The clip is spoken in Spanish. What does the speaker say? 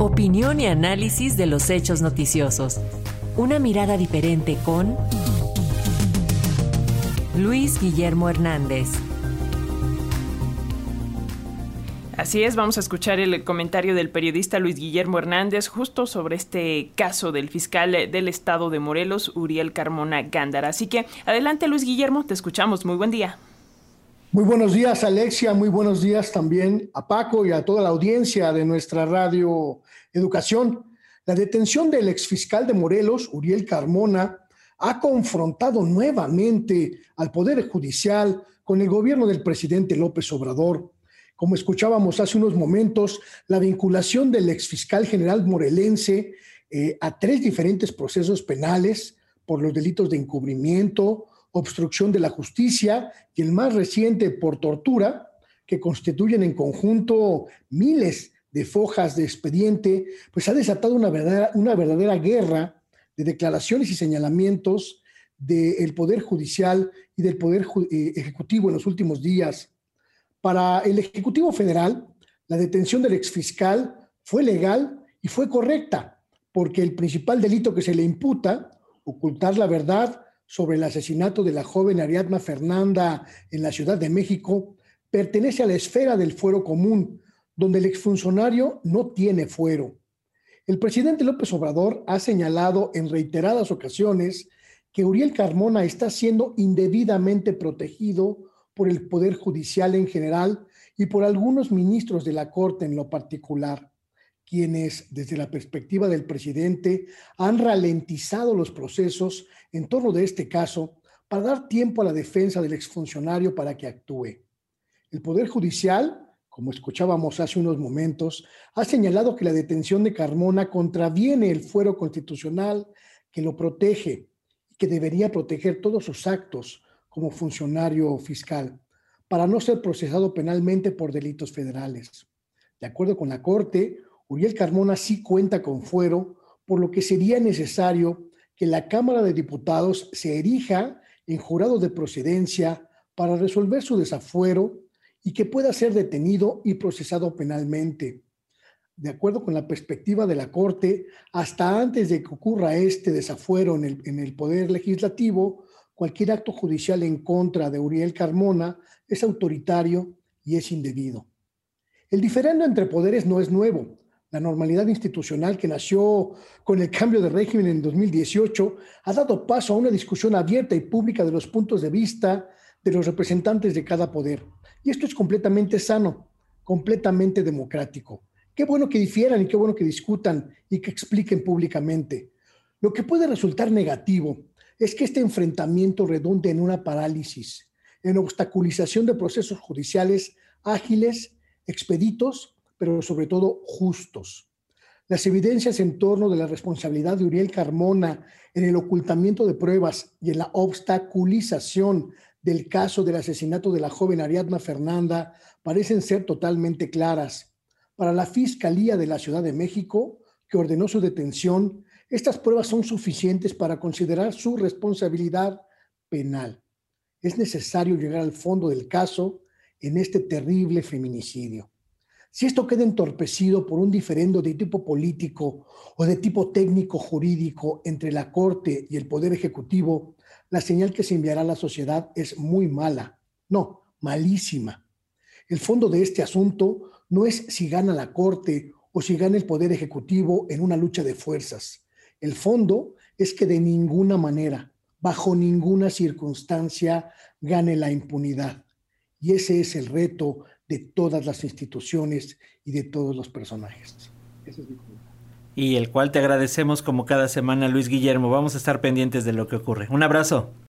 Opinión y análisis de los hechos noticiosos. Una mirada diferente con Luis Guillermo Hernández. Así es, vamos a escuchar el comentario del periodista Luis Guillermo Hernández justo sobre este caso del fiscal del estado de Morelos, Uriel Carmona Gándara. Así que adelante Luis Guillermo, te escuchamos. Muy buen día. Muy buenos días, Alexia. Muy buenos días también a Paco y a toda la audiencia de nuestra radio Educación. La detención del exfiscal de Morelos, Uriel Carmona, ha confrontado nuevamente al Poder Judicial con el gobierno del presidente López Obrador. Como escuchábamos hace unos momentos, la vinculación del exfiscal general morelense eh, a tres diferentes procesos penales por los delitos de encubrimiento, obstrucción de la justicia y el más reciente por tortura, que constituyen en conjunto miles de fojas de expediente, pues ha desatado una verdadera, una verdadera guerra de declaraciones y señalamientos del Poder Judicial y del Poder eh, Ejecutivo en los últimos días. Para el Ejecutivo Federal, la detención del exfiscal fue legal y fue correcta, porque el principal delito que se le imputa, ocultar la verdad, sobre el asesinato de la joven Ariadna Fernanda en la Ciudad de México pertenece a la esfera del fuero común, donde el exfuncionario no tiene fuero. El presidente López Obrador ha señalado en reiteradas ocasiones que Uriel Carmona está siendo indebidamente protegido por el Poder Judicial en general y por algunos ministros de la Corte en lo particular quienes, desde la perspectiva del presidente, han ralentizado los procesos en torno de este caso para dar tiempo a la defensa del exfuncionario para que actúe. El Poder Judicial, como escuchábamos hace unos momentos, ha señalado que la detención de Carmona contraviene el fuero constitucional que lo protege y que debería proteger todos sus actos como funcionario fiscal para no ser procesado penalmente por delitos federales. De acuerdo con la Corte, Uriel Carmona sí cuenta con fuero, por lo que sería necesario que la Cámara de Diputados se erija en jurado de procedencia para resolver su desafuero y que pueda ser detenido y procesado penalmente. De acuerdo con la perspectiva de la Corte, hasta antes de que ocurra este desafuero en el, en el Poder Legislativo, cualquier acto judicial en contra de Uriel Carmona es autoritario y es indebido. El diferendo entre poderes no es nuevo la normalidad institucional que nació con el cambio de régimen en 2018 ha dado paso a una discusión abierta y pública de los puntos de vista de los representantes de cada poder. Y esto es completamente sano, completamente democrático. Qué bueno que difieran y qué bueno que discutan y que expliquen públicamente. Lo que puede resultar negativo es que este enfrentamiento redunde en una parálisis, en obstaculización de procesos judiciales ágiles, expeditos pero sobre todo justos. Las evidencias en torno de la responsabilidad de Uriel Carmona en el ocultamiento de pruebas y en la obstaculización del caso del asesinato de la joven Ariadna Fernanda parecen ser totalmente claras. Para la Fiscalía de la Ciudad de México, que ordenó su detención, estas pruebas son suficientes para considerar su responsabilidad penal. Es necesario llegar al fondo del caso en este terrible feminicidio. Si esto queda entorpecido por un diferendo de tipo político o de tipo técnico jurídico entre la Corte y el Poder Ejecutivo, la señal que se enviará a la sociedad es muy mala, no, malísima. El fondo de este asunto no es si gana la Corte o si gana el Poder Ejecutivo en una lucha de fuerzas. El fondo es que de ninguna manera, bajo ninguna circunstancia, gane la impunidad. Y ese es el reto de todas las instituciones y de todos los personajes. y el cual te agradecemos como cada semana, Luis Guillermo. Vamos a estar pendientes de lo que ocurre. Un abrazo.